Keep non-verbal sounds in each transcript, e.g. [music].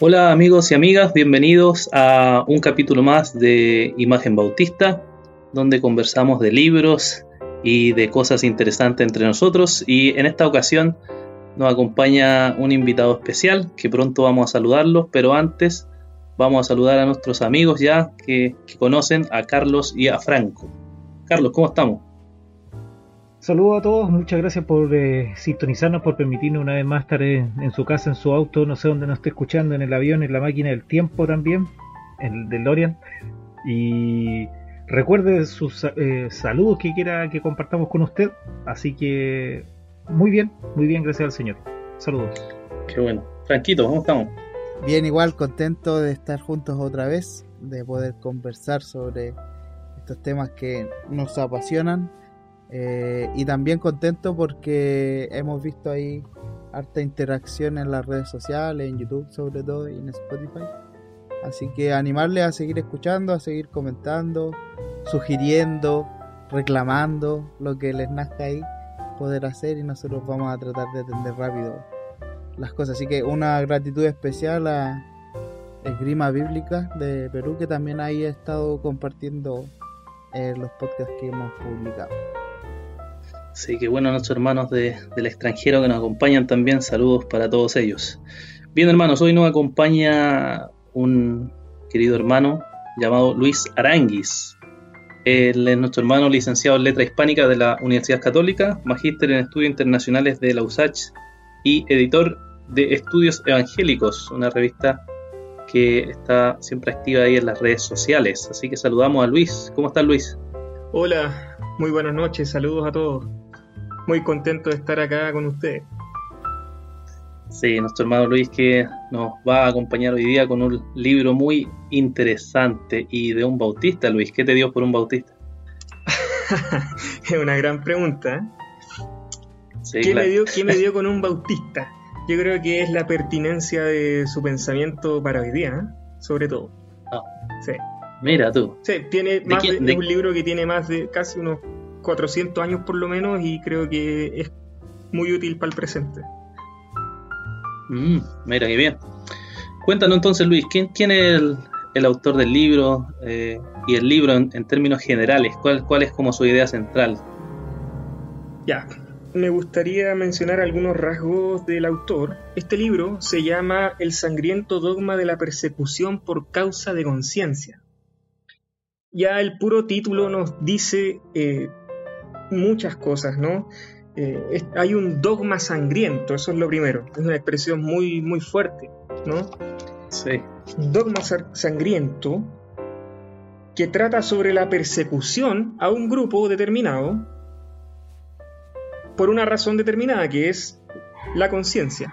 Hola amigos y amigas, bienvenidos a un capítulo más de Imagen Bautista, donde conversamos de libros y de cosas interesantes entre nosotros. Y en esta ocasión nos acompaña un invitado especial que pronto vamos a saludarlo, pero antes vamos a saludar a nuestros amigos ya que, conocen a Carlos y a Franco. Carlos, ¿cómo estamos? Saludos a todos, muchas gracias por eh, sintonizarnos, por permitirnos una vez más estar en, su casa, en su auto, no sé dónde nos esté escuchando, en el avión, en la máquina del tiempo también, en el DeLorean. Y recuerde sus eh, saludos que quiera que compartamos con usted. Así que muy bien, muy bien, gracias al Señor. Saludos. Qué bueno. Franquito, ¿cómo estamos? Bien, igual contento de estar juntos otra vez, de poder conversar sobre estos temas que nos apasionan eh, y también contento porque hemos visto ahí harta interacción en las redes sociales, en YouTube sobre todo y en Spotify. Así que animarles a seguir escuchando, a seguir comentando, sugiriendo, reclamando lo que les nazca ahí poder hacer y nosotros vamos a tratar de atender rápido las cosas. Así que una gratitud especial a Esgrima Bíblica de Perú que también ahí ha estado compartiendo eh, los podcasts que hemos publicado. Sí, que bueno nuestros hermanos de, del extranjero que nos acompañan también. Saludos para todos ellos. Bien hermanos, hoy nos acompaña un querido hermano llamado Luis Aranguis. Él es nuestro hermano licenciado en Letra Hispánica de la Universidad Católica, magíster en Estudios Internacionales de la USACH y editor de Estudios Evangélicos, una revista que está siempre activa ahí en las redes sociales. Así que saludamos a Luis. ¿Cómo está Luis? Hola, muy buenas noches, saludos a todos. Muy contento de estar acá con ustedes. Sí, nuestro hermano Luis que nos va a acompañar hoy día con un libro muy interesante y de un bautista, Luis. ¿Qué te dio por un bautista? [laughs] es una gran pregunta. ¿Qué, me dio, ¿Qué me [laughs] dio con un bautista? Yo creo que es la pertinencia de su pensamiento para hoy día, ¿eh? sobre todo. Ah. Sí. Mira tú. Sí, tiene más de, un libro que tiene más de casi unos 400 años por lo menos y creo que es muy útil para el presente. Mm, mira, qué bien. Cuéntanos entonces, Luis, ¿quién, quién es el, autor del libro eh, y el libro en, términos generales? ¿Cuál, ¿Cuál es como su idea central? Ya, me gustaría mencionar algunos rasgos del autor. Este libro se llama El sangriento dogma de la persecución por causa de conciencia. Ya el puro título nos dice eh, muchas cosas, ¿no? Eh, hay un dogma sangriento, eso es lo primero. Es una expresión muy, muy fuerte, ¿no? Sí. Dogma sangriento que trata sobre la persecución a un grupo determinado por una razón determinada, que es la conciencia.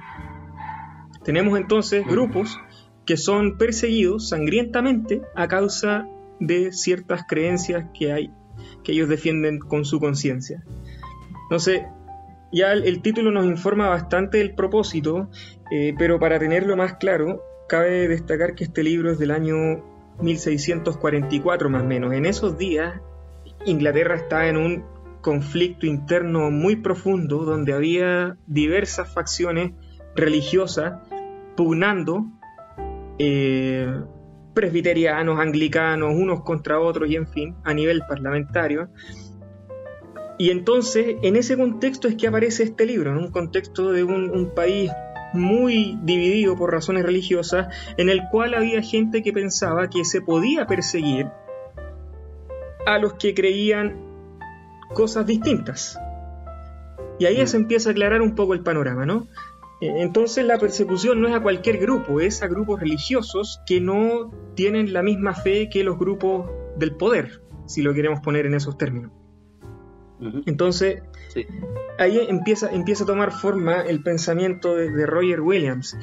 Tenemos entonces grupos que son perseguidos sangrientamente a causa de ciertas creencias que hay, que ellos defienden con su conciencia. Entonces, ya el, título nos informa bastante del propósito, eh, pero para tenerlo más claro, cabe destacar que este libro es del año 1644 más o menos. En esos días, Inglaterra está en un conflicto interno muy profundo donde había diversas facciones religiosas pugnando, eh, presbiterianos, anglicanos, unos contra otros y en fin, a nivel parlamentario. Y entonces, en ese contexto es que aparece este libro, en un contexto de un, país muy dividido por razones religiosas, en el cual había gente que pensaba que se podía perseguir a los que creían cosas distintas. Y ahí se mm. empieza a aclarar un poco el panorama, ¿no? Eh, entonces la persecución no es a cualquier grupo, es a grupos religiosos que no tienen la misma fe que los grupos del poder, si lo queremos poner en esos términos. Entonces, ahí empieza, empieza a tomar forma el pensamiento de, Roger Williams.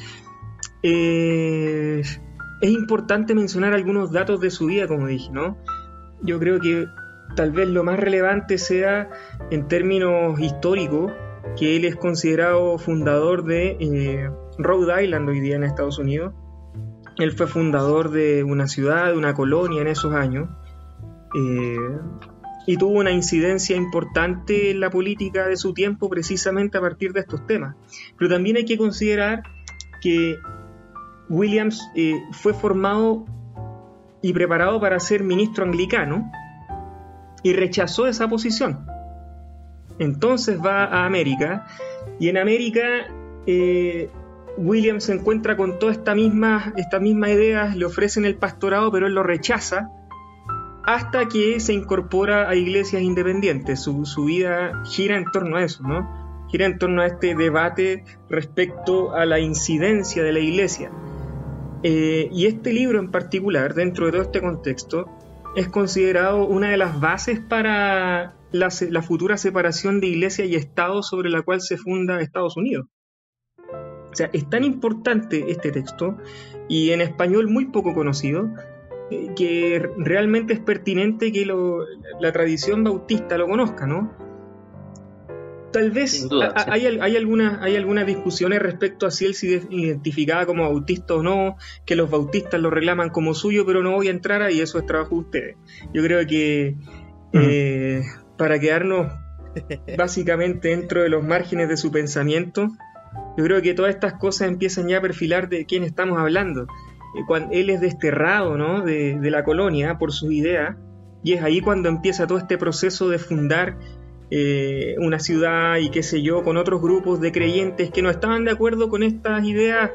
Eh, es importante mencionar algunos datos de su vida, como dije, ¿no? Yo creo que tal vez lo más relevante sea en términos históricos, que él es considerado fundador de eh, Rhode Island hoy día en Estados Unidos. Él fue fundador de una ciudad, de una colonia en esos años. Eh, y tuvo una incidencia importante en la política de su tiempo precisamente a partir de estos temas. Pero también hay que considerar que Williams eh, fue formado y preparado para ser ministro anglicano y rechazó esa posición. Entonces va a América y en América eh, Williams se encuentra con toda esta misma, esta misma idea, le ofrecen el pastorado, pero él lo rechaza hasta que se incorpora a iglesias independientes. Su, vida gira en torno a eso, ¿no? Gira en torno a este debate respecto a la incidencia de la iglesia. Eh, y este libro en particular, dentro de todo este contexto, es considerado una de las bases para la, la futura separación de iglesia y Estado sobre la cual se funda Estados Unidos. O sea, es tan importante este texto y en español muy poco conocido que realmente es pertinente que la tradición bautista lo conozca, ¿no? Tal vez hay, hay, algunas, hay algunas discusiones respecto a si él se identificaba como bautista o no, que los bautistas lo reclaman como suyo, pero no voy a entrar ahí, eso es trabajo de ustedes. Yo creo que eh, para quedarnos [laughs] básicamente dentro de los márgenes de su pensamiento, yo creo que todas estas cosas empiezan ya a perfilar de quién estamos hablando. Eh, cuando él es desterrado ¿no? de, la colonia por sus ideas, y es ahí cuando empieza todo este proceso de fundar eh, una ciudad y qué sé yo, con otros grupos de creyentes que no estaban de acuerdo con estas ideas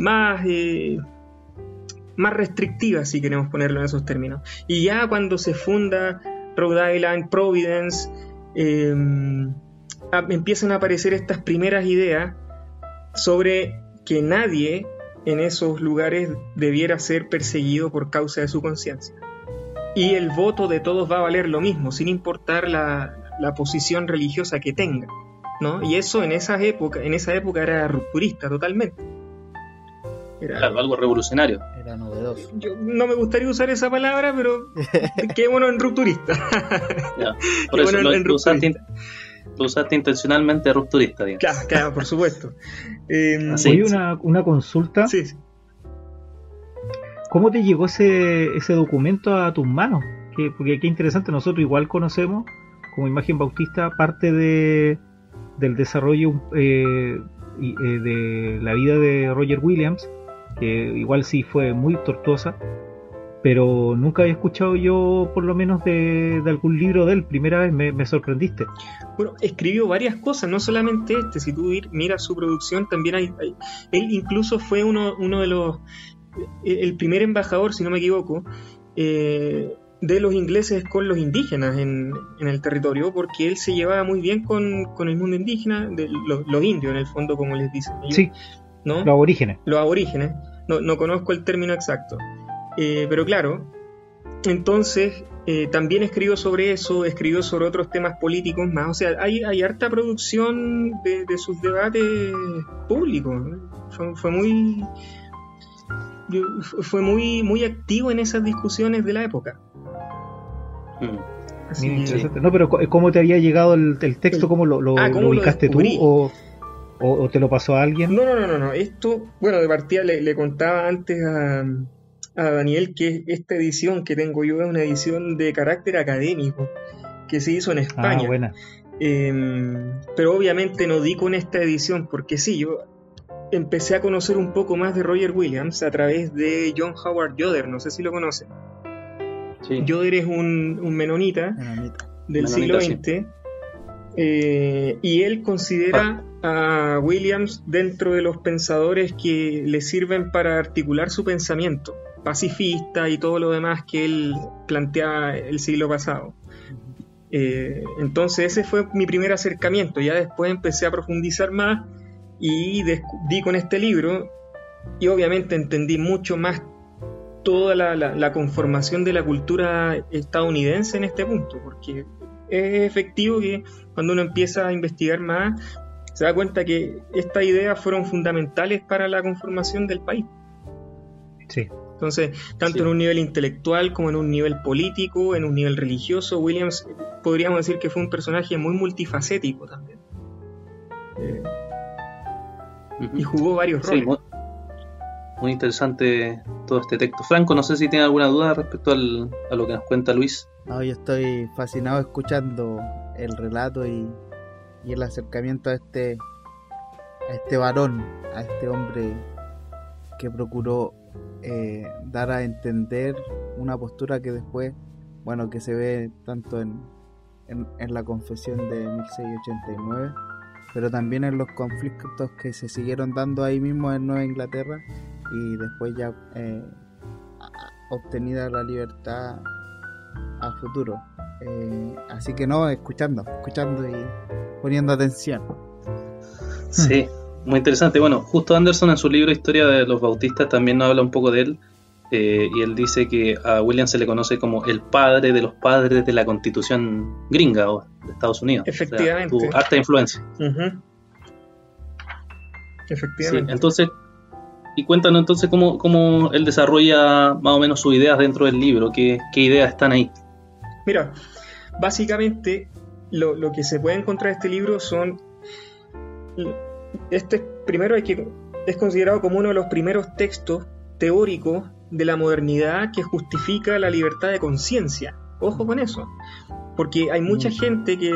más, eh, más restrictivas, si queremos ponerlo en esos términos. Y ya cuando se funda Rhode Island, Providence, empiezan a aparecer estas primeras ideas sobre que nadie en esos lugares debiera ser perseguido por causa de su conciencia. Y el voto de todos va a valer lo mismo, sin importar la, posición religiosa que tenga. ¿no? Y eso en esa época, en esa época era rupturista totalmente. Era algo revolucionario. Era novedoso. Yo no me gustaría usar esa palabra, pero [laughs] qué bueno en rupturista. por [laughs] eso en, rupturista lo usaste intencionalmente rupturista, Claro, claro, por supuesto. Eh, una, una, consulta. Sí, ¿Cómo te llegó ese, ese documento a tus manos? Que, porque qué interesante, nosotros igual conocemos como imagen bautista parte de, del desarrollo eh, eh, de la vida de Roger Williams, que igual sí fue muy tortuosa, pero nunca había escuchado yo por lo menos de, algún libro de él, primera vez me, sorprendiste. Bueno, escribió varias cosas, no solamente este, si tú miras su producción, también hay, él incluso fue uno, uno de los, el primer embajador, si no me equivoco, eh, de los ingleses con los indígenas en, el territorio, porque él se llevaba muy bien con, el mundo indígena, de los, indios en el fondo, como les dicen. sí, ¿no? los aborígenes. Los aborígenes, no, no conozco el término exacto. Eh, pero claro, entonces eh, también escribió sobre eso, escribió sobre otros temas políticos más. O sea, hay, hay harta producción de, sus debates públicos. Fue, muy. Fue muy, muy activo en esas discusiones de la época. Mm. No, pero ¿cómo te había llegado el, texto? ¿Cómo lo, lo, ah, ubicaste tú? O, o, te lo pasó a alguien? No, no, no, no. no. Esto, bueno, de partida le, le contaba antes a, a Daniel que esta edición que tengo yo es una edición de carácter académico que se hizo en España. Ah, buena. Em, pero obviamente no di con esta edición porque sí, yo empecé a conocer un poco más de Roger Williams a través de John Howard Yoder, no sé si lo conocen. Sí. Yoder es un, menonita, del siglo XX eh, y él considera a Williams dentro de los pensadores que le sirven para articular su pensamiento pacifista y todo lo demás que él planteaba el siglo pasado. Eh, entonces ese fue mi primer acercamiento, ya después empecé a profundizar más y di con este libro y obviamente entendí mucho más toda la, conformación de la cultura estadounidense en este punto, porque es efectivo que cuando uno empieza a investigar más se da cuenta que estas ideas fueron fundamentales para la conformación del país. Sí. Entonces, tanto en un nivel intelectual como en un nivel político, en un nivel religioso, Williams podríamos decir que fue un personaje muy multifacético también. Eh, y jugó varios roles. muy, interesante todo este texto. Franco, no sé si tiene alguna duda respecto a lo que nos cuenta Luis. yo estoy fascinado escuchando el relato y, y el acercamiento a este a este varón, a este hombre que procuró eh, dar a entender una postura que después, bueno, que se ve tanto en, en, la confesión de 1689, pero también en los conflictos que se siguieron dando ahí mismo en Nueva Inglaterra y después ya eh, obtenida la libertad a futuro. Eh, así que no, escuchando, escuchando y poniendo atención. Sí, muy interesante. Bueno, justo Anderson en su libro Historia de los Bautistas también nos habla un poco de él. Eh, y él dice que a William se le conoce como el padre de los padres de la constitución gringa de Estados Unidos. Efectivamente. O harta influencia. Efectivamente. entonces, y cuéntanos entonces cómo, cómo, él desarrolla más o menos sus ideas dentro del libro, qué, ideas están ahí. Mira, básicamente lo, lo que se puede encontrar en este libro son este primero hay que, es considerado como uno de los primeros textos teóricos de la modernidad que justifica la libertad de conciencia. Ojo con eso, porque hay mucha mm. gente que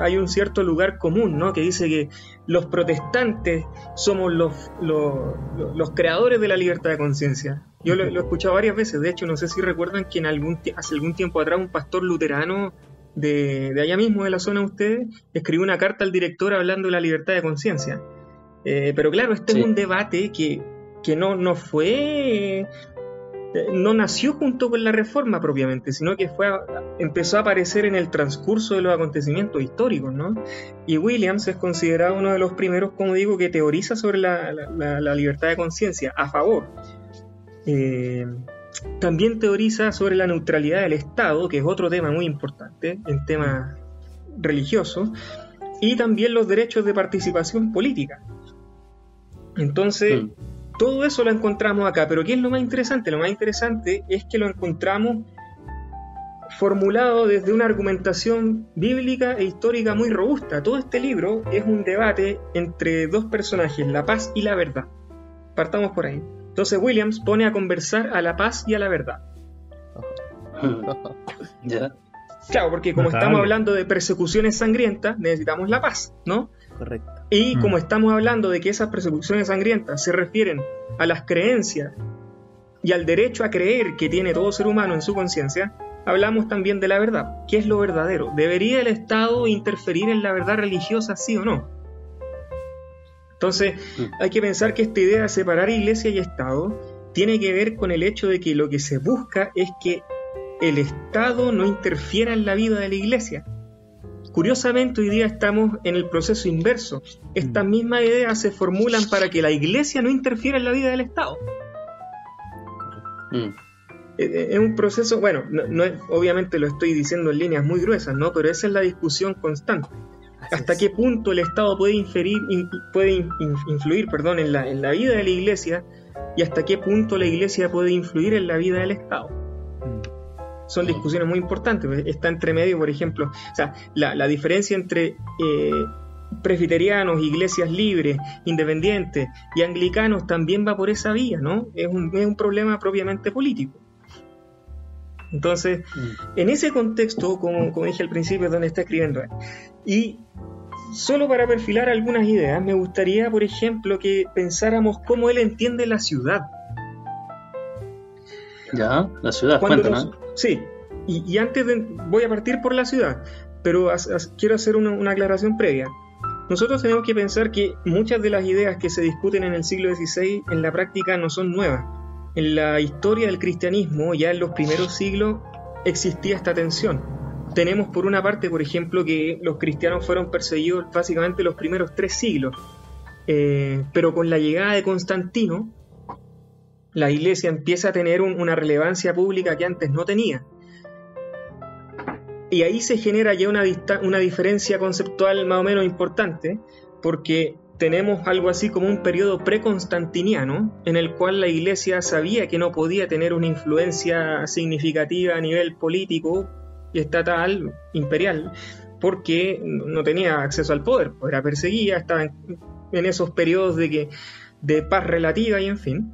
hay un cierto lugar común, ¿no? Que dice que los protestantes somos los, los, creadores de la libertad de conciencia. Yo lo, he escuchado varias veces, de hecho, no sé si recuerdan que en algún, hace algún tiempo atrás un pastor luterano de, allá mismo, de la zona de ustedes, escribió una carta al director hablando de la libertad de conciencia. Eh, pero claro, este es un debate que, no, no fue no nació junto con la reforma propiamente, sino que fue empezó a aparecer en el transcurso de los acontecimientos históricos, ¿no? Y Williams es considerado uno de los primeros, como digo, que teoriza sobre la, libertad de conciencia a favor. Eh, también teoriza sobre la neutralidad del Estado, que es otro tema muy importante en temas religiosos, y también los derechos de participación política. Entonces, hmm. Todo eso lo encontramos acá, pero ¿qué es lo más interesante? Lo más interesante es que lo encontramos formulado desde una argumentación bíblica e histórica muy robusta. Todo este libro es un debate entre dos personajes, la paz y la verdad. Partamos por ahí. Entonces Williams pone a conversar a la paz y a la verdad. [laughs] Claro, porque como estamos hablando de persecuciones sangrientas, necesitamos la paz, ¿no? Correcto. Y como estamos hablando de que esas persecuciones sangrientas se refieren a las creencias y al derecho a creer que tiene todo ser humano en su conciencia, hablamos también de la verdad. ¿Qué es lo verdadero? ¿Debería el Estado interferir en la verdad religiosa, sí o no? Entonces, mm. hay que pensar que esta idea de separar iglesia y Estado tiene que ver con el hecho de que lo que se busca es que el Estado no interfiera en la vida de la iglesia. Curiosamente, hoy día estamos en el proceso inverso. Estas mm. mismas ideas se formulan para que la iglesia no interfiera en la vida del Estado. Mm. Eh, eh, es un proceso, bueno, no, obviamente lo estoy diciendo en líneas muy gruesas, ¿no? Pero esa es la discusión constante hasta qué punto el Estado puede, inferir, puede influir perdón, en, la, en la vida de la Iglesia y hasta qué punto la Iglesia puede influir en la vida del Estado. Son discusiones muy importantes. Pues, está entre medio, por ejemplo, o sea, la, diferencia entre eh, presbiterianos, iglesias libres, independientes y anglicanos también va por esa vía, ¿no? Es un, es un problema propiamente político. Entonces, en ese contexto, como, como, dije al principio, es donde está escribiendo. Y solo para perfilar algunas ideas, me gustaría, por ejemplo, que pensáramos cómo él entiende la ciudad. Ya, la ciudad, cuéntanos. Sí, y, antes voy a partir por la ciudad, pero quiero hacer una, una aclaración previa. Nosotros tenemos que pensar que muchas de las ideas que se discuten en el siglo XVI en la práctica no son nuevas. En la historia del cristianismo, ya en los primeros siglos, existía esta tensión tenemos por una parte, por ejemplo, que los cristianos fueron perseguidos básicamente los primeros tres siglos, eh, pero con la llegada de Constantino, la iglesia empieza a tener una relevancia pública que antes no tenía. Y ahí se genera ya una, diferencia conceptual más o menos importante, porque tenemos algo así como un periodo preconstantiniano en el cual la iglesia sabía que no podía tener una influencia significativa a nivel político estatal, imperial, porque no tenía acceso al poder, pues era perseguida, estaba en, esos periodos de, que, de paz relativa y en fin.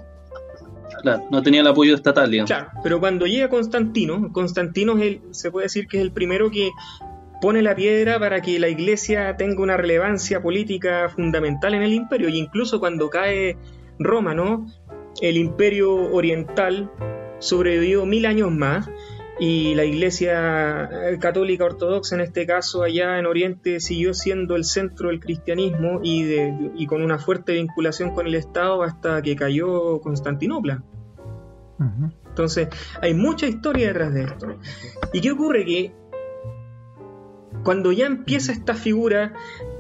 No tenía el apoyo estatal. Claro, pero cuando llega Constantino, Constantino es el, se puede decir que es el primero que pone la piedra para que la iglesia tenga una relevancia política fundamental en el imperio. Y incluso cuando cae Roma, ¿no? El imperio oriental sobrevivió mil años más y la iglesia católica ortodoxa en este caso allá en Oriente siguió siendo el centro del cristianismo y, de, y con una fuerte vinculación con el Estado hasta que cayó Constantinopla. Entonces hay mucha historia detrás de esto. ¿Y qué ocurre? Que cuando ya empieza esta figura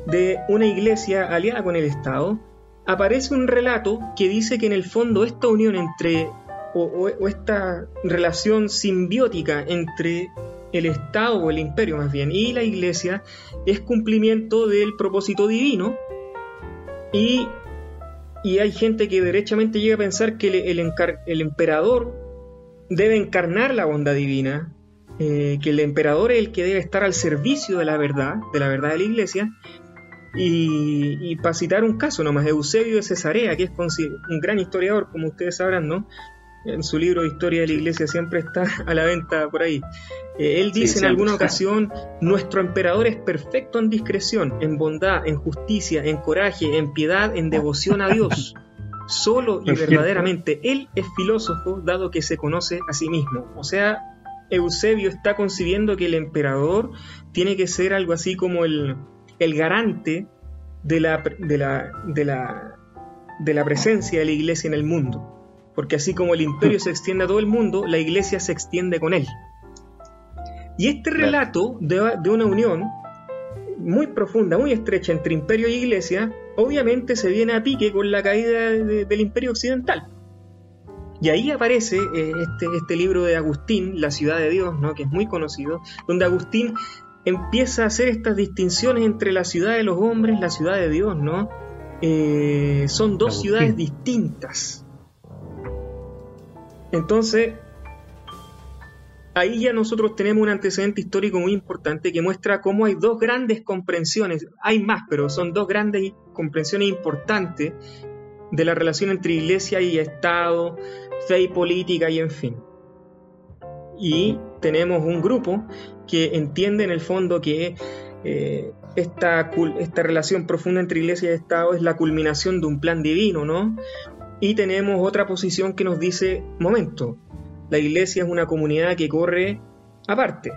de una iglesia aliada con el Estado, aparece un relato que dice que en el fondo esta unión entre o, esta relación simbiótica entre el Estado o el imperio más bien y la iglesia es cumplimiento del propósito divino y, hay gente que derechamente llega a pensar que el, el, emperador debe encarnar la bondad divina, eh, que el emperador es el que debe estar al servicio de la verdad, de la verdad de la iglesia, y, y, para citar un caso nomás, Eusebio de Cesarea, que es un gran historiador, como ustedes sabrán, ¿no? En su libro Historia de la Iglesia siempre está [laughs] a la venta por ahí. Eh, él dice en alguna ocasión, nuestro emperador es perfecto en discreción, en bondad, en justicia, en coraje, en piedad, en devoción a Dios. [laughs] Solo y verdaderamente él es filósofo dado que se conoce a sí mismo. O sea, Eusebio está concibiendo que el emperador tiene que ser algo así como el, el garante de la, de, la, de, la, de la presencia de la iglesia en el mundo porque así como el imperio se extiende a todo el mundo, la iglesia se extiende con él. Y este relato de, una unión muy profunda, muy estrecha entre imperio y iglesia, obviamente se viene a pique con la caída del imperio occidental. Y ahí aparece eh, este, este, libro de Agustín, La ciudad de Dios, ¿no? que es muy conocido, donde Agustín empieza a hacer estas distinciones entre la ciudad de los hombres, la ciudad de Dios, ¿no? Eh, son dos ciudades distintas. Entonces, ahí ya nosotros tenemos un antecedente histórico muy importante que muestra cómo hay dos grandes comprensiones, hay más, pero son dos grandes comprensiones importantes de la relación entre iglesia y Estado, fe y política y en fin. Y tenemos un grupo que entiende en el fondo que eh, esta, esta relación profunda entre iglesia y Estado es la culminación de un plan divino, ¿no? Y tenemos otra posición que nos dice, momento, la iglesia es una comunidad que corre aparte.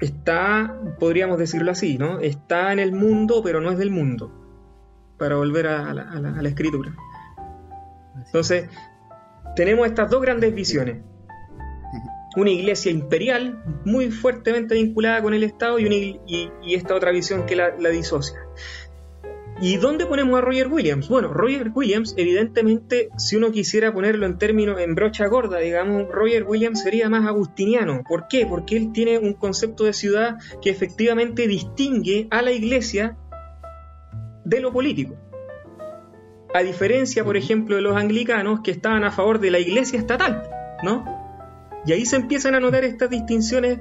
Está, podríamos decirlo así, ¿no? Está en el mundo, pero no es del mundo. Para volver a la, escritura. Entonces, tenemos estas dos grandes visiones. Una iglesia imperial muy fuertemente vinculada con el Estado y, y, esta otra visión que la disocia. ¿Y dónde ponemos a Roger Williams? Bueno, Roger Williams, evidentemente, si uno quisiera ponerlo en términos, en brocha gorda, digamos, Roger Williams sería más agustiniano. ¿Por qué? Porque él tiene un concepto de ciudad que efectivamente distingue a la iglesia de lo político. A diferencia, por ejemplo, de los anglicanos que estaban a favor de la iglesia estatal, ¿no? Y ahí se empiezan a notar estas distinciones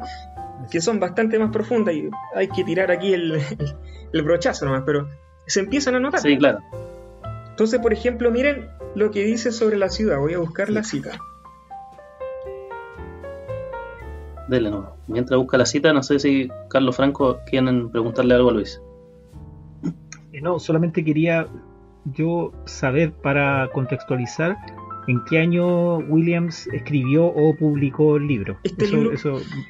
que son bastante más profundas y hay que tirar aquí el, [laughs] brochazo nomás, pero se empiezan a notar. Sí, claro. Entonces, por ejemplo, miren lo que dice sobre la ciudad. Voy a buscar la cita. Dele, no. Mientras busca la cita, no sé si Carlos Franco quieren preguntarle algo a Luis. Eh, no, solamente quería yo saber para contextualizar en qué año Williams escribió o publicó el libro. Este libro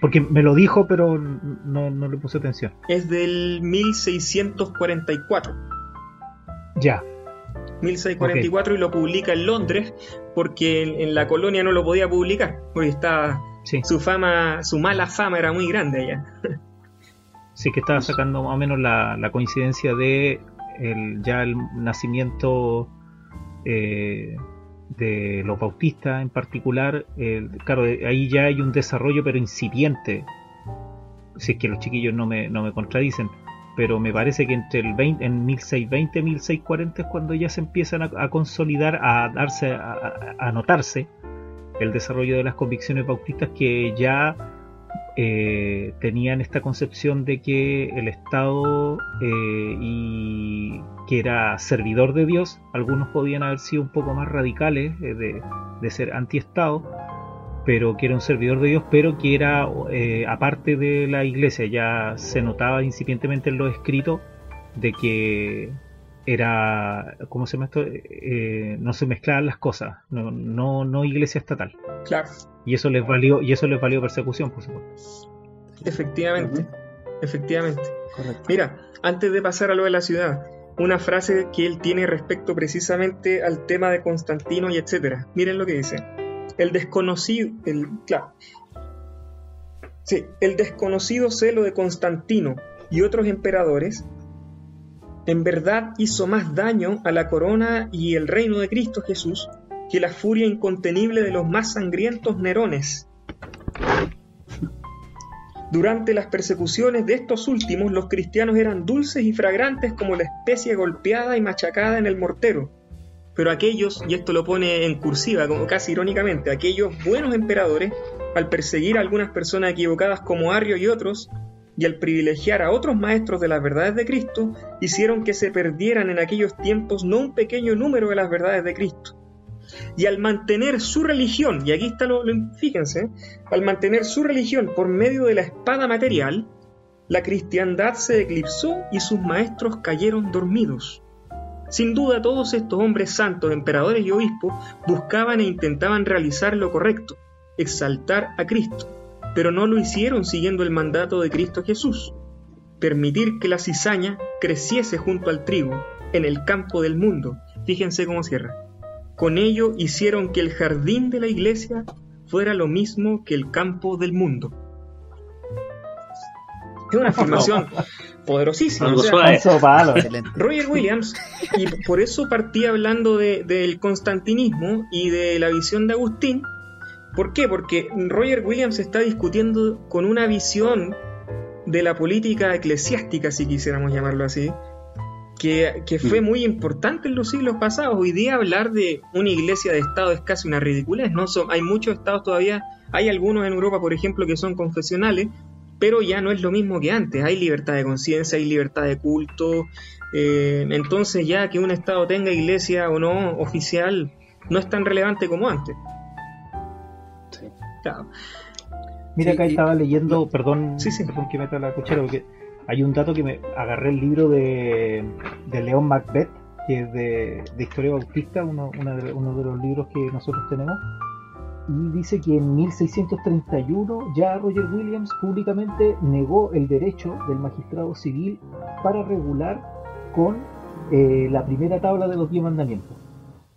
porque me lo dijo, pero no, no le puse atención. Es del 1644. Ya. 1644 y lo publica en Londres porque en, la colonia no lo podía publicar porque estaba su fama, su mala fama era muy grande allá. Sí, que estaba sacando más o menos la, la coincidencia de el, ya el nacimiento eh, de los bautistas en particular, claro, ahí ya hay un desarrollo pero incipiente, si es que los chiquillos no me, no me contradicen, pero me parece que entre el 20, en 1620 y 1640 es cuando ya se empiezan a, consolidar, a darse, a, notarse el desarrollo de las convicciones bautistas que ya eh, tenían esta concepción de que el Estado eh, y que era servidor de Dios, algunos podían haber sido un poco más radicales eh, de, de, ser anti-Estado, pero que era un servidor de Dios, pero que era aparte de la iglesia, ya se notaba incipientemente en los escritos de que era, ¿cómo se llama esto? no se mezclaban las cosas, no, no, no iglesia estatal. Claro. Y eso les valió, y eso les valió persecución, por supuesto. Efectivamente, efectivamente. Mira, antes de pasar a lo de la ciudad, una frase que él tiene respecto precisamente al tema de Constantino y etcétera. Miren lo que dice. El desconocido, el, claro, sí, el desconocido celo de Constantino y otros emperadores en verdad hizo más daño a la corona y el reino de Cristo Jesús que la furia incontenible de los más sangrientos Nerones. Durante las persecuciones de estos últimos, los cristianos eran dulces y fragrantes como la especie golpeada y machacada en el mortero. Pero aquellos, y esto lo pone en cursiva, como casi irónicamente, aquellos buenos emperadores, al perseguir a algunas personas equivocadas como Arrio y otros, y al privilegiar a otros maestros de las verdades de Cristo, hicieron que se perdieran en aquellos tiempos no un pequeño número de las verdades de Cristo, y al mantener su religión, y aquí está lo, fíjense, al mantener su religión por medio de la espada material, la cristiandad se eclipsó y sus maestros cayeron dormidos. Sin duda todos estos hombres santos, emperadores y obispos buscaban e intentaban realizar lo correcto, exaltar a Cristo, pero no lo hicieron siguiendo el mandato de Cristo Jesús, permitir que la cizaña creciese junto al trigo en el campo del mundo. Fíjense cómo cierra con ello hicieron que el jardín de la iglesia fuera lo mismo que el campo del mundo. Es una afirmación [laughs] poderosísima. [laughs] Roger Williams, y por eso partí hablando del constantinismo y de la visión de Agustín. ¿Por qué? Porque Roger Williams está discutiendo con una visión de la política eclesiástica, si quisiéramos llamarlo así, que, fue mm. muy importante en los siglos pasados. Hoy día hablar de una iglesia de Estado es casi una ridiculez, ¿no? hay muchos estados todavía, hay algunos en Europa, por ejemplo, que son confesionales, pero ya no es lo mismo que antes. Hay libertad de conciencia, hay libertad de culto. Eh, entonces ya que un estado tenga iglesia o no oficial no es tan relevante como antes. Sí. Mira, acá estaba leyendo, perdón, perdón que meta la cuchara, porque hay un dato que me agarré el libro de, de León Macbeth, que es de, Historia Bautista, uno, de, uno de los libros que nosotros tenemos, y dice que en 1631 ya Roger Williams públicamente negó el derecho del magistrado civil para regular con eh, la primera tabla de los diez mandamientos,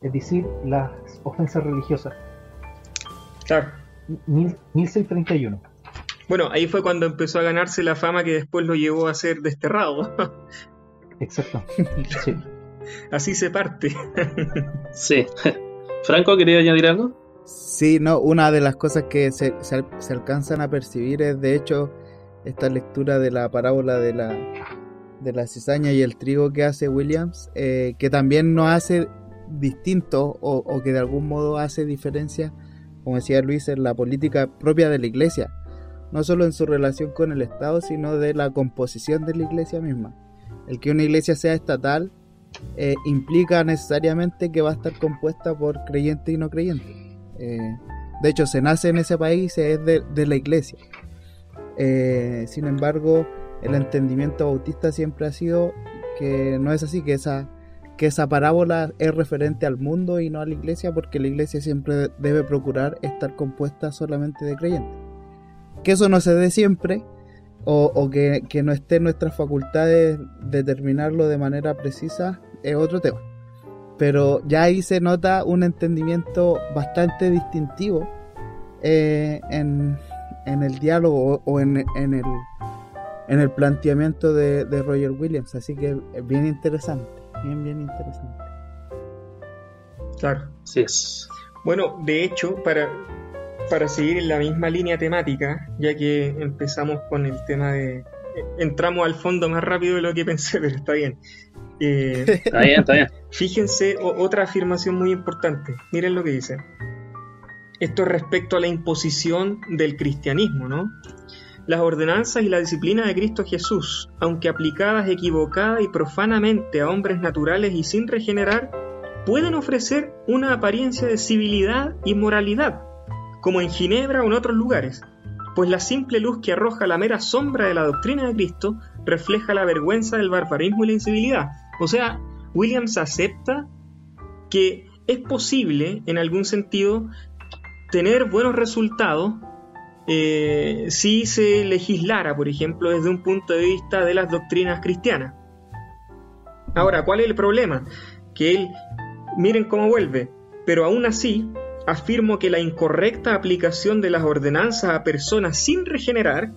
es decir, las ofensas religiosas. Claro. 1631. Bueno, ahí fue cuando empezó a ganarse la fama que después lo llevó a ser desterrado. [laughs] Exacto. Así se parte. sí. Franco, ¿quería añadir algo? Sí, no, una de las cosas que se, alcanzan a percibir es de hecho esta lectura de la parábola de la, de la cizaña y el trigo que hace Williams, eh, que también nos hace distinto o, o, que de algún modo hace diferencia, como decía Luis, en la política propia de la iglesia no solo en su relación con el Estado, sino de la composición de la iglesia misma. El que una iglesia sea estatal eh, implica necesariamente que va a estar compuesta por creyentes y no creyentes. Eh, de hecho, se nace en ese país, es de, la iglesia. Eh, sin embargo, el entendimiento bautista siempre ha sido que no es así, que esa, que esa parábola es referente al mundo y no a la iglesia, porque la iglesia siempre debe procurar estar compuesta solamente de creyentes. Que eso no se dé siempre o, que, no esté en nuestras facultades determinarlo de manera precisa es otro tema. Pero ya ahí se nota un entendimiento bastante distintivo eh, en, el diálogo o en, el, en el planteamiento de, de Roger Williams. Así que es bien interesante, bien, bien interesante. Claro. Sí es. Bueno, de hecho, para, para seguir en la misma línea temática, ya que empezamos con el tema de... Entramos al fondo más rápido de lo que pensé, [laughs] pero está bien. Eh, [laughs] está bien, está bien. Fíjense otra afirmación muy importante. Miren lo que dice. Esto respecto a la imposición del cristianismo, ¿no? Las ordenanzas y la disciplina de Cristo Jesús, aunque aplicadas equivocada y profanamente a hombres naturales y sin regenerar, pueden ofrecer una apariencia de civilidad y moralidad, como en Ginebra o en otros lugares, pues la simple luz que arroja la mera sombra de la doctrina de Cristo refleja la vergüenza del barbarismo y la incivilidad. O sea, Williams acepta que es posible, en algún sentido, tener buenos resultados eh, si se legislara, por ejemplo, desde un punto de vista de las doctrinas cristianas. Ahora, ¿cuál es el problema? Que él, miren cómo vuelve, pero aún así afirmo que la incorrecta aplicación de las ordenanzas a personas sin regenerar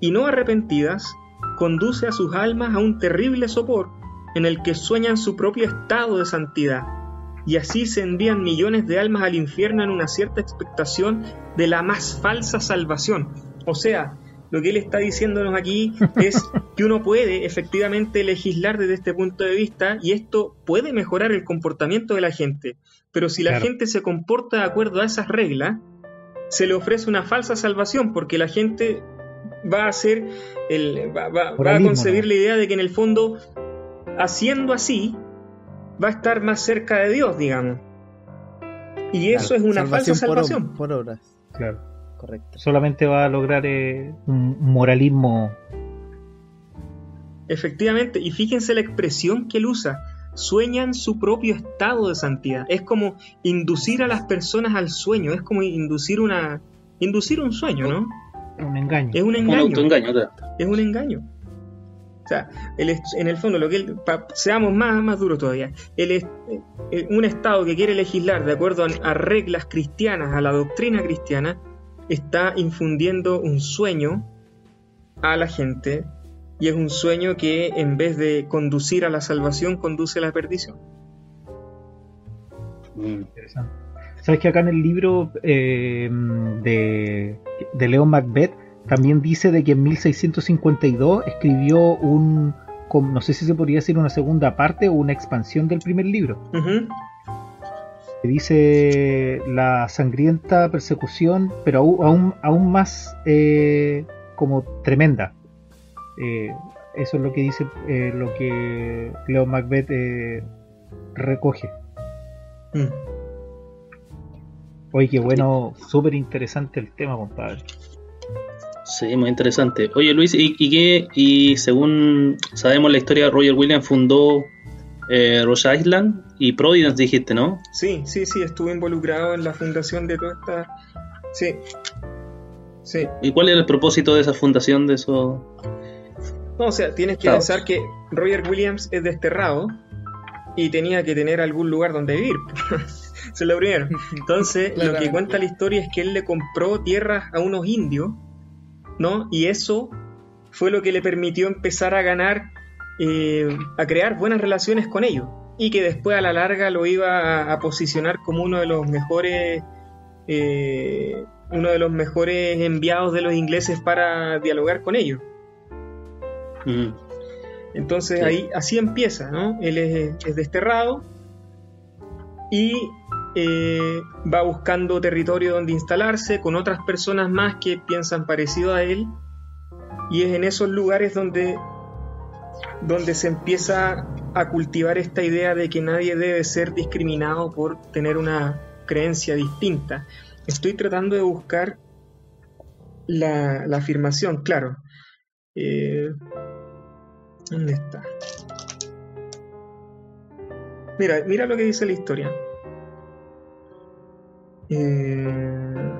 y no arrepentidas conduce a sus almas a un terrible sopor en el que sueñan su propio estado de santidad y así se envían millones de almas al infierno en una cierta expectación de la más falsa salvación. O sea, lo que él está diciéndonos aquí [laughs] es que uno puede efectivamente legislar desde este punto de vista y esto puede mejorar el comportamiento de la gente. Pero si la gente se comporta de acuerdo a esas reglas, se le ofrece una falsa salvación porque la gente va a hacer el, va, a concebir la idea de que en el fondo haciendo así va a estar más cerca de Dios, digamos. Y eso es una falsa salvación. Por, obras. Claro. Correcto. Solamente va a lograr eh, un moralismo. Efectivamente, y fíjense la expresión que él usa. Sueñan su propio estado de santidad. Es como inducir a las personas al sueño. Es como inducir una. inducir un sueño, ¿no? Un engaño. Es un engaño. es un engaño. O sea, en el fondo, lo que seamos más, más duros todavía, es eh, un Estado que quiere legislar de acuerdo a, reglas cristianas, a la doctrina cristiana, está infundiendo un sueño a la gente y es un sueño que en vez de conducir a la salvación, conduce a la perdición. Interesante. Sabes que acá en el libro eh, de, de Leon Macbeth también dice de que en 1652 escribió un, no sé si se podría decir una segunda parte o una expansión del primer libro. Dice la sangrienta persecución, pero aún, aún más eh, como tremenda. Eh, eso es lo que dice, eh, lo que Leo Macbeth recoge. Mm. Oye, qué bueno, súper interesante el tema, compadre. Sí, muy interesante. Oye Luis, ¿y, qué? Y según sabemos la historia, Roger Williams fundó eh, Island y Providence, dijiste, ¿no? Sí, sí, sí, estuve involucrado en la fundación de toda esta... Sí. Sí. ¿Y cuál era el propósito de esa fundación, de eso? No, o sea, tienes que pensar que Roger Williams es desterrado y tenía que tener algún lugar donde vivir. [laughs] Se lo primero. Entonces, lo que cuenta la historia es que él le compró tierras a unos indios ¿no? Y eso fue lo que le permitió empezar a ganar, eh, a crear buenas relaciones con ellos y que después a la larga lo iba a, posicionar como uno de los mejores eh, uno de los mejores enviados de los ingleses para dialogar con ellos. Mm. Entonces ahí así empieza, ¿no? Él es desterrado y eh, va buscando territorio donde instalarse con otras personas más que piensan parecido a él y es en esos lugares donde, donde se empieza a cultivar esta idea de que nadie debe ser discriminado por tener una creencia distinta. Estoy tratando de buscar la, afirmación, claro. Eh, ¿Dónde está? Mira, mira lo que dice la historia. Eh,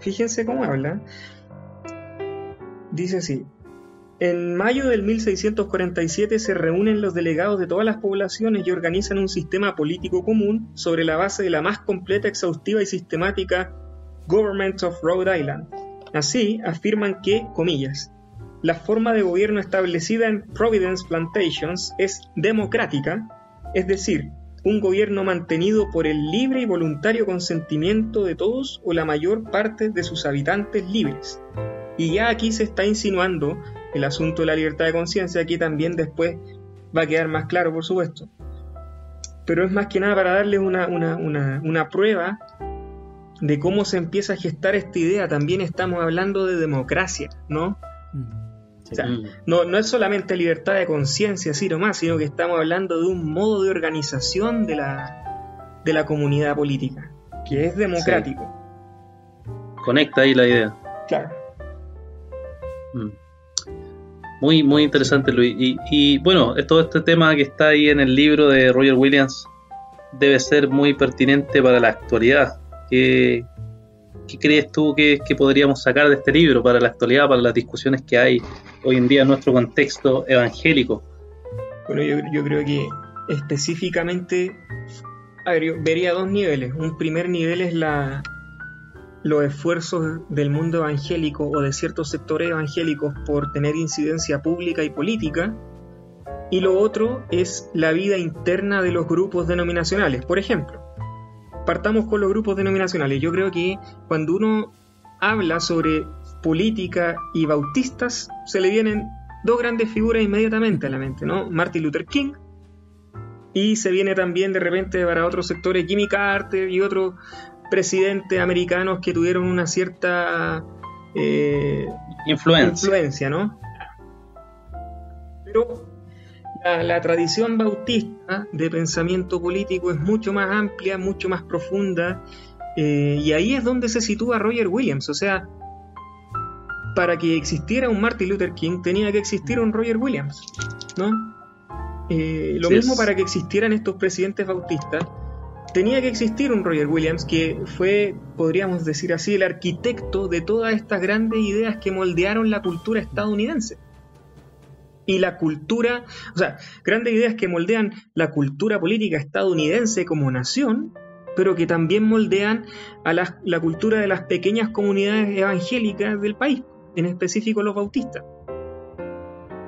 fíjense cómo habla. Dice así. En mayo del 1647 se reúnen los delegados de todas las poblaciones y organizan un sistema político común sobre la base de la más completa, exhaustiva y sistemática Government of Rhode Island. Así afirman que, comillas, la forma de gobierno establecida en Providence Plantations es democrática, es decir, un gobierno mantenido por el libre y voluntario consentimiento de todos o la mayor parte de sus habitantes libres. Y ya aquí se está insinuando el asunto de la libertad de conciencia, aquí también después va a quedar más claro, por supuesto. Pero es más que nada para darles una, una, una, prueba de cómo se empieza a gestar esta idea, también estamos hablando de democracia, ¿no? O sea, no, no es solamente libertad de conciencia, así nomás, sino que estamos hablando de un modo de organización de la, de la comunidad política, que es democrático. Conecta ahí la idea. Claro. Mm. Muy, muy interesante, Luis. Y, y, bueno, todo este tema que está ahí en el libro de Roger Williams debe ser muy pertinente para la actualidad. ¿Qué, qué crees tú que, que, podríamos sacar de este libro para la actualidad, para las discusiones que hay hoy en día en nuestro contexto evangélico? Bueno, yo, creo que específicamente, vería dos niveles. Un primer nivel es la, los esfuerzos del mundo evangélico o de ciertos sectores evangélicos por tener incidencia pública y política, y lo otro es la vida interna de los grupos denominacionales. Por ejemplo, partamos con los grupos denominacionales. Yo creo que cuando uno habla sobre política y bautistas, se le vienen dos grandes figuras inmediatamente a la mente, ¿no? Martin Luther King y se viene también de repente para otros sectores Jimmy Carter y otros presidentes americanos que tuvieron una cierta eh, influencia. influencia, ¿no? Pero la, la, tradición bautista de pensamiento político es mucho más amplia, mucho más profunda, eh, y ahí es donde se sitúa Roger Williams. O sea, para que existiera un Martin Luther King tenía que existir un Roger Williams, ¿no? Eh, lo Sí mismo es. para que existieran estos presidentes bautistas, tenía que existir un Roger Williams que fue, podríamos decir así, el arquitecto de todas estas grandes ideas que moldearon la cultura estadounidense. Y la cultura, o sea, grandes ideas que moldean la cultura política estadounidense como nación, pero que también moldean a la, la cultura de las pequeñas comunidades evangélicas del país, en específico los bautistas.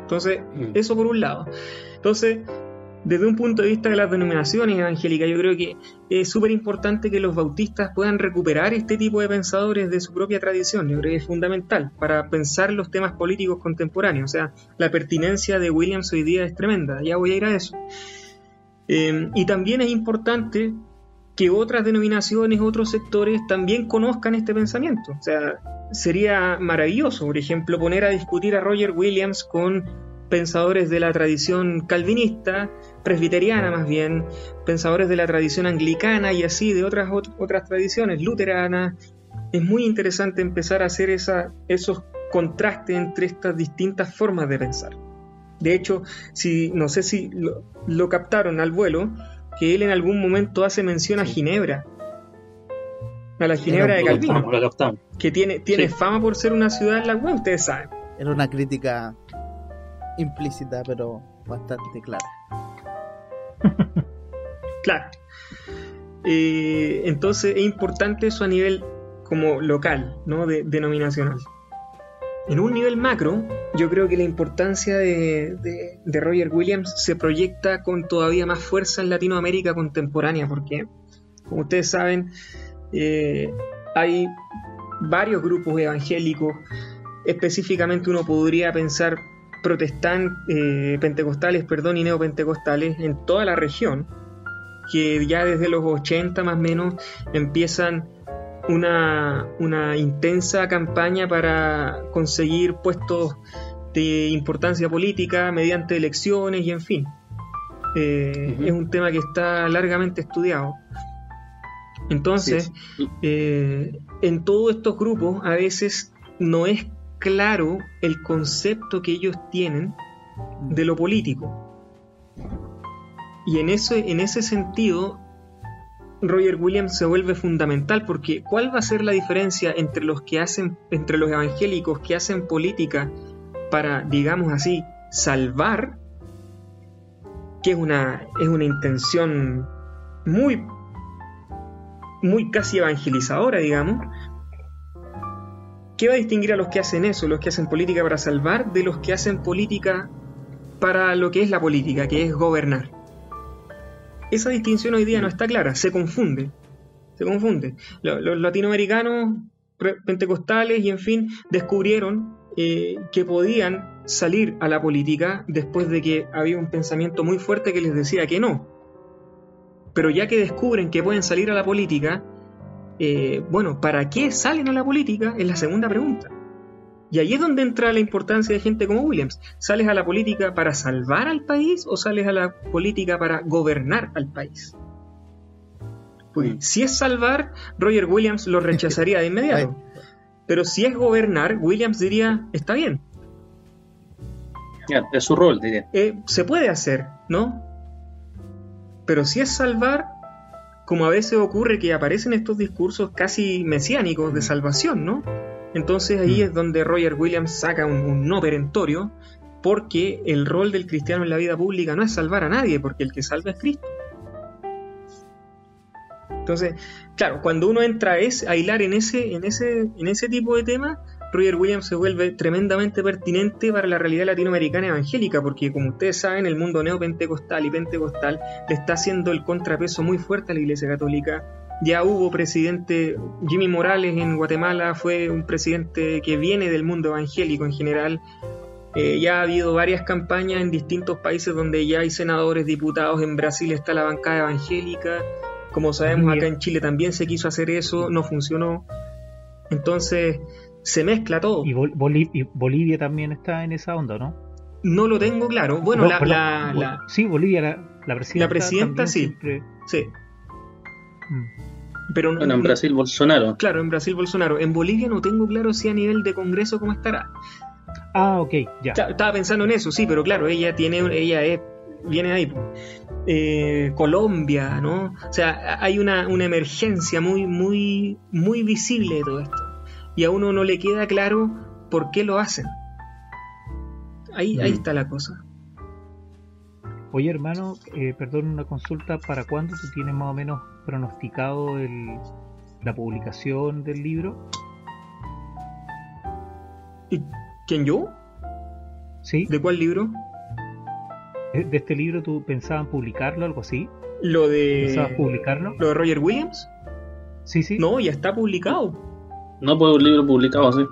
Entonces, Mm. eso por un lado. Entonces, desde un punto de vista de las denominaciones evangélicas, yo creo que es súper importante que los bautistas puedan recuperar este tipo de pensadores de su propia tradición. Yo creo que es fundamental para pensar los temas políticos contemporáneos. O sea, la pertinencia de Williams hoy día es tremenda. Ya voy a ir a eso. Eh, y también es importante que otras denominaciones, otros sectores también conozcan este pensamiento. O sea, sería maravilloso, por ejemplo, poner a discutir a Roger Williams con pensadores de la tradición calvinista, presbiteriana más bien, pensadores de la tradición anglicana y así de otras, ot- otras tradiciones, luteranas. Es muy interesante empezar a hacer esa, esos contrastes entre estas distintas formas de pensar. De hecho, si, no sé si lo, lo captaron al vuelo, que él en algún momento hace mención a Ginebra, a la Ginebra de Lo Calvino, que tiene, tiene Sí. fama por ser una ciudad en la web, ustedes saben. Era una crítica implícita, pero bastante clara. [laughs] Claro. Eh, entonces es importante eso a nivel como local, ¿no? De, denominacional. En un nivel macro, yo creo que la importancia de, Roger Williams se proyecta con todavía más fuerza en Latinoamérica contemporánea, porque, como ustedes saben, eh, hay varios grupos evangélicos, específicamente uno podría pensar protestantes, pentecostales, perdón, y neopentecostales en toda la región, que ya desde los 80 más o menos empiezan una, una intensa campaña para conseguir puestos de importancia política mediante elecciones y en fin. Eh. Es un tema que está largamente estudiado. Entonces, Sí, eh, en todos estos grupos a veces no es claro el concepto que ellos tienen de lo político. Y en, eso, en ese sentido, Roger Williams se vuelve fundamental porque ¿cuál va a ser la diferencia entre los que hacen, entre los evangélicos que hacen política para, digamos así, salvar, que es una, es una intención muy, muy casi evangelizadora, digamos? ¿Qué va a distinguir a los que hacen eso, los que hacen política para salvar, de los que hacen política para lo que es la política, que es gobernar? Esa distinción hoy día no está clara, se confunde. Se confunde. Lo- Los, latinoamericanos, pentecostales y en fin, descubrieron eh, que podían salir a la política después de que había un pensamiento muy fuerte que les decía que no. Pero ya que descubren que pueden salir a la política, eh, bueno, ¿para qué salen a la política? Es la segunda pregunta. Y ahí es donde entra la importancia de gente como Williams. ¿Sales a la política para salvar al país o sales a la política para gobernar al país? Pues, si es salvar, Roger Williams lo rechazaría de inmediato. [laughs] Pero si es gobernar, Williams diría, está bien. es su rol, diría. Eh, se puede hacer, ¿no? Pero si es salvar, como a veces ocurre que aparecen estos discursos casi mesiánicos de salvación, ¿no? Entonces ahí mm. es donde Roger Williams saca un, no perentorio, porque el rol del cristiano en la vida pública no es salvar a nadie, porque el que salva es Cristo. Entonces, claro, cuando uno entra a hilar en ese, en ese, en ese tipo de temas, Roger Williams se vuelve tremendamente pertinente para la realidad latinoamericana evangélica, porque como ustedes saben, el mundo neopentecostal y pentecostal le está haciendo el contrapeso muy fuerte a la Iglesia Católica ya hubo presidente, Jimmy Morales en Guatemala fue un presidente que viene del mundo evangélico en general. Eh, ya ha habido varias campañas en distintos países donde ya hay senadores, diputados. En Brasil está la bancada evangélica. Como sabemos, acá en Chile también se quiso hacer eso, no funcionó. Entonces, se mezcla todo. Y, Bolivia también está en esa onda, ¿no? No lo tengo claro. Bueno, la, Sí, Bolivia, la, presidenta. La presidenta, sí. Sí. Mm. Pero bueno, en Brasil Bolsonaro. Claro, en Brasil Bolsonaro. En Bolivia no tengo claro si a nivel de Congreso cómo estará. Ah, ok, ya. Estaba pensando en eso, sí, pero claro, ella tiene, ella es, viene ahí. Eh, Colombia, ¿no? O sea, hay una, emergencia muy, muy, muy visible de todo esto. Y a uno no le queda claro por qué lo hacen. Ahí, ahí mm. está la cosa. Oye, hermano, eh, perdón, una consulta. ¿Para cuándo tú tienes más o menos pronosticado el, la publicación del libro? ¿Y quién yo? Sí. ¿De cuál libro? ¿De, este libro tú pensabas publicarlo, algo así? ¿Lo de. ¿Pensabas publicarlo? ¿Lo de Roger Williams? Sí, sí. No, ya está publicado. No, pues un libro publicado, sí.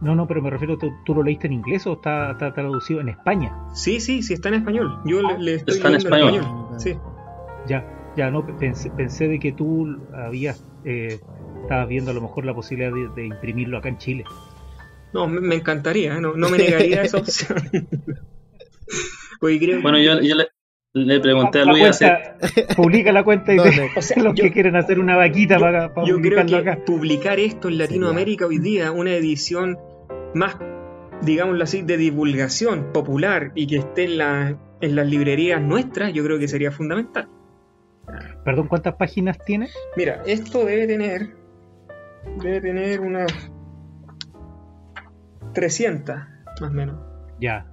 No, no, pero me refiero, ¿tú, lo leíste en inglés o está, traducido en España? Sí, sí, sí está en español. Yo le, estoy está en español. Sí. Ya, ya, no, pensé, pensé de que tú habías, eh, estabas viendo a lo mejor la posibilidad de, imprimirlo acá en Chile. No, me, encantaría, no, no me negaría esa [laughs] opción. [laughs] bueno, yo, yo le, pregunté a Luis hace... [laughs] Publica la cuenta y o sea, los que quieren hacer una vaquita para, para yo creo que publicar esto en Latinoamérica hoy día, una edición más, digámoslo así, de divulgación popular y que esté en, la, en las librerías nuestras, yo creo que sería fundamental. Perdón, ¿cuántas páginas tiene? Mira, esto debe tener, debe tener unas 300, más o menos. Ya,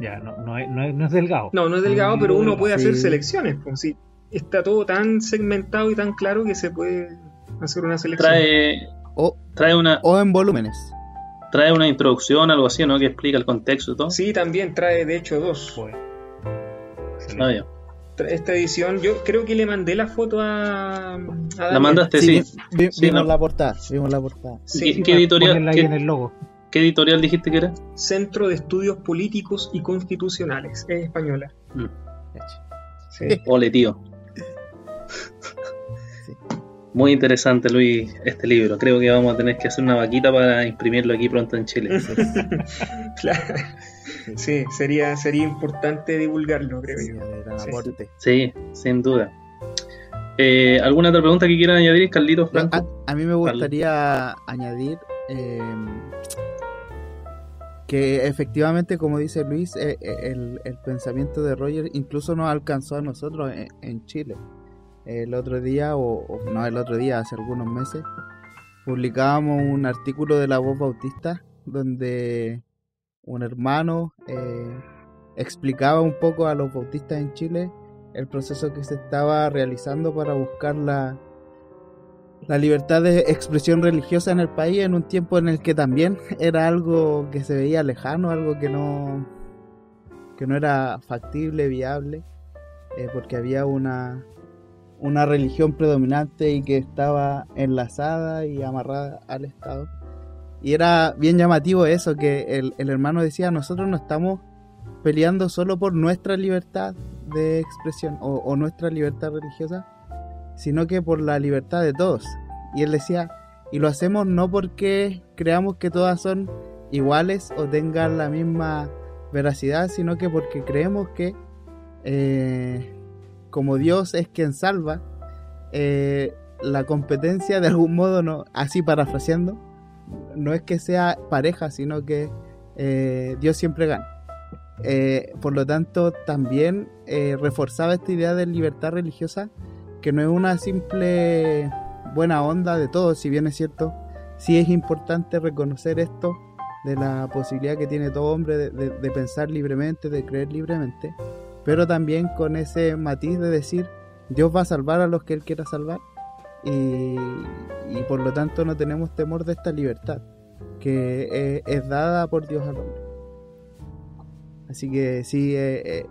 ya, no, no, es, no, es, delgado. No, no es delgado, pero uno puede hacer selecciones. Pues, sí. Está todo tan segmentado y tan claro que se puede hacer una selección. Trae, o, trae una... O en volúmenes trae una introducción, algo así, ¿no? Que explica el contexto y todo. Sí, también trae, de hecho, dos. Ah, Esta edición, yo creo que le mandé la foto a. la mandaste, sí. vimos la portada. Vimos la portada. ¿Qué, editorial? Qué, en el logo. ¿Qué editorial dijiste que era? Centro de Estudios Políticos y Constitucionales. Es española. Mm. Sí. Ole, tío. Muy interesante, Luis, este libro. Creo que vamos a tener que hacer una vaquita para imprimirlo aquí pronto en Chile. [laughs] claro. Sí, sería, sería importante divulgarlo, creo yo. Sí, sin duda. Eh, ¿Alguna otra pregunta que quieran añadir, Carlitos? Franco? A, mí me gustaría añadir eh, que efectivamente, como dice Luis, eh, el, pensamiento de Roger incluso nos alcanzó a nosotros en Chile. El otro día, o, no el otro día, hace algunos meses, publicábamos un artículo de la voz bautista donde un hermano eh, explicaba un poco a los bautistas en Chile el proceso que se estaba realizando para buscar la, la libertad de expresión religiosa en el país en un tiempo en el que también era algo que se veía lejano, algo que no, que no era factible, viable, eh, porque había una, una religión predominante y que estaba enlazada y amarrada al Estado. Y era bien llamativo eso, que el, hermano decía, nosotros no estamos peleando solo por nuestra libertad de expresión o, nuestra libertad religiosa, sino que por la libertad de todos. Y él decía, y lo hacemos no porque creamos que todas son iguales o tengan la misma veracidad, sino que porque creemos que eh, como Dios es quien salva, eh, la competencia de algún modo, no, así parafraseando, no es que sea pareja, sino que eh, Dios siempre gana. por lo tanto, también reforzaba esta idea de libertad religiosa, que no es una simple buena onda de todos, si bien es cierto, sí es importante reconocer esto de la posibilidad que tiene todo hombre de, pensar libremente, de creer libremente, pero también con ese matiz de decir, Dios va a salvar a los que Él quiera salvar y, por lo tanto no tenemos temor de esta libertad que es, dada por Dios al hombre. Así que sí, eh, eh,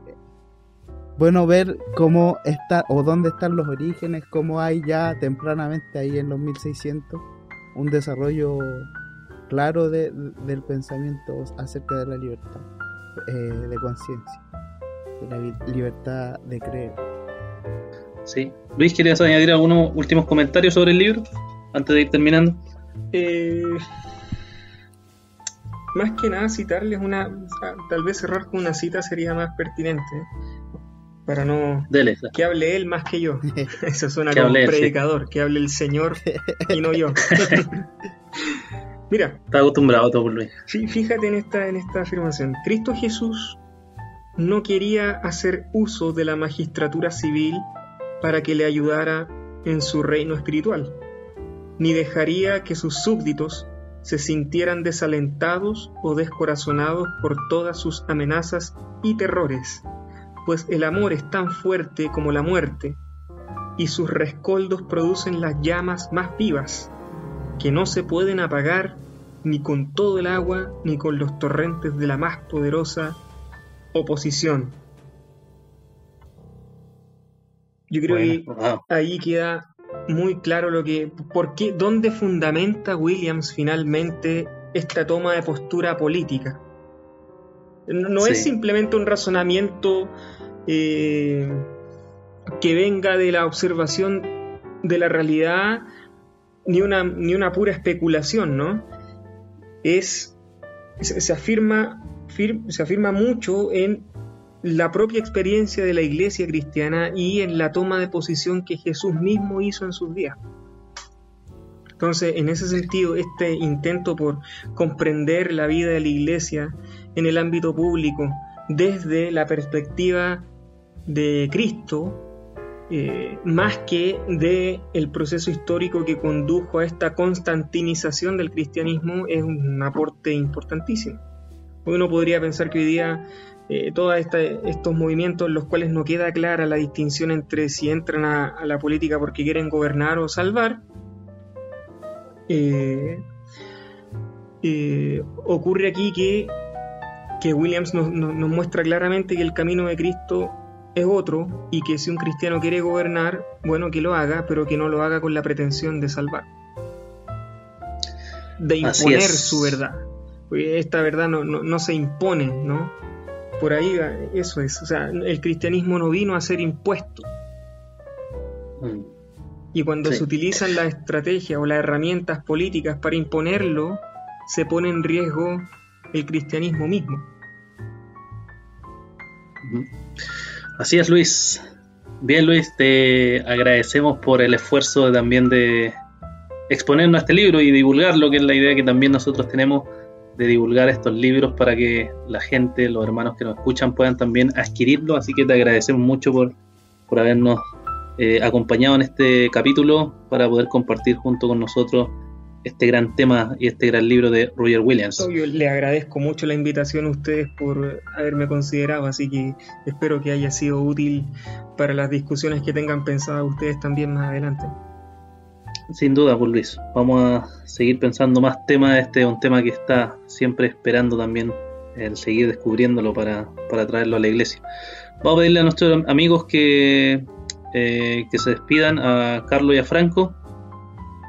bueno ver cómo está o dónde están los orígenes, cómo hay ya tempranamente ahí en los 1600 un desarrollo claro de, del pensamiento acerca de la libertad eh, de conciencia, de la libertad de creer. Sí. Luis, ¿querías añadir algunos últimos comentarios sobre el libro antes de ir terminando? Eh, más que nada citarles una, tal vez cerrar con una cita sería más pertinente para no que hable él más que yo. [laughs] [laughs] Eso suena como un predicador, que hable el Señor y no yo. [laughs] Mira. Está acostumbrado todo por Luis. Fíjate en esta, en esta afirmación. Cristo Jesús no quería hacer uso de la magistratura civil para que le ayudara en su reino espiritual, ni dejaría que sus súbditos se sintieran desalentados o descorazonados por todas sus amenazas y terrores, pues el amor es tan fuerte como la muerte, y sus rescoldos producen las llamas más vivas, que no se pueden apagar ni con todo el agua ni con los torrentes de la más poderosa oposición. Yo creo que ahí queda muy claro lo que, por qué, dónde fundamenta Williams finalmente esta toma de postura política. No es simplemente un razonamiento eh, que venga de la observación de la realidad ni una, ni una pura especulación, ¿no? Es, se, afirma, se afirma mucho en la propia experiencia de la iglesia cristiana y en la toma de posición que Jesús mismo hizo en sus días. Entonces, en ese sentido, este intento por comprender la vida de la iglesia en el ámbito público desde la perspectiva de Cristo, eh, más que de el proceso histórico que condujo a esta constantinización del cristianismo es un aporte importantísimo. Uno podría pensar que hoy día eh, todos estos movimientos en los cuales no queda clara la distinción entre si entran a, la política porque quieren gobernar o salvar, eh, ocurre aquí que, que Williams nos muestra claramente que el camino de Cristo es otro y que si un cristiano quiere gobernar, bueno, que lo haga, pero que no lo haga con la pretensión de salvar, de imponer su verdad. Porque esta verdad no, se impone, ¿no? Por ahí eso es, o sea, el cristianismo no vino a ser impuesto. Mm. Y cuando se utilizan las estrategias o las herramientas políticas para imponerlo, se pone en riesgo el cristianismo mismo. Así es, Luis. Bien, Luis, te agradecemos por el esfuerzo también de exponer este libro y divulgarlo, que es la idea que también nosotros tenemos de divulgar estos libros para que la gente, los hermanos que nos escuchan puedan también adquirirlo. Así que te agradecemos mucho por, por habernos eh, acompañado en este capítulo para poder compartir junto con nosotros este gran tema y este gran libro de Roger Williams. Yo le agradezco mucho la invitación a ustedes por haberme considerado, así que espero que haya sido útil para las discusiones que tengan pensadas ustedes también más adelante. Sin duda, pues Luis. Vamos a seguir pensando más temas. Este es un tema que está siempre esperando también el seguir descubriéndolo para, para traerlo a la iglesia. Vamos a pedirle a nuestros amigos que, eh, que se despidan, a Carlos y a Franco.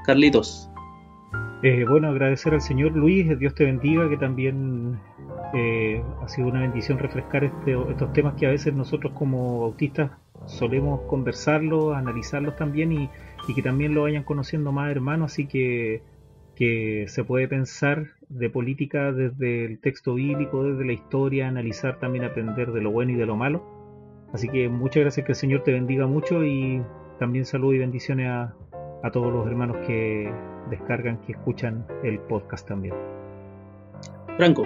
Carlitos, eh, bueno, agradecer al Señor Luis, Dios te bendiga, que también eh, ha sido una bendición refrescar este, estos temas que a veces nosotros como autistas solemos conversarlos, analizarlos también y, que también lo vayan conociendo más hermanos, así que que se puede pensar de política desde el texto bíblico, desde la historia, analizar también, aprender de lo bueno y de lo malo. Así que muchas gracias, que el Señor te bendiga mucho y también saludos y bendiciones a, a todos los hermanos que descargan, que escuchan el podcast también. Franco.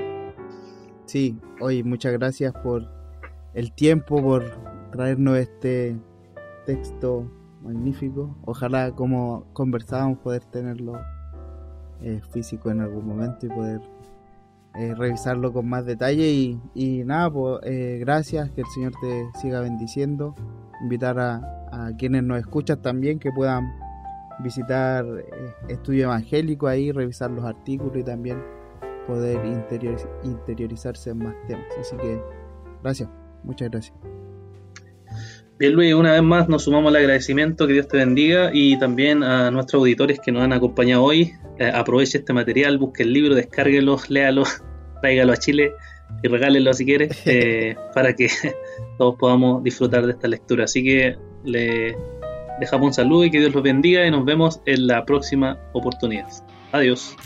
Sí, hoy muchas gracias por el tiempo, por traernos este texto magnífico. Ojalá, como conversábamos, poder tenerlo eh, físico en algún momento y poder eh, revisarlo con más detalle. Y, nada, pues eh, gracias, que el Señor te siga bendiciendo. Invitar a, a quienes nos escuchan también que puedan visitar Estudio Evangélico ahí, revisar los artículos y también poder interiorizarse en más temas. Así que gracias, muchas gracias. Bien Luis, una vez más nos sumamos al agradecimiento, que Dios te bendiga y también a nuestros auditores que nos han acompañado hoy. Eh, aproveche este material, busque el libro, descárguelo, [laughs] léalo, tráigalo a Chile y regálenlo si quieres [laughs] eh, para que [laughs] todos podamos disfrutar de esta lectura. Así que le dejamos un saludo y que Dios los bendiga y nos vemos en la próxima oportunidad. Adiós.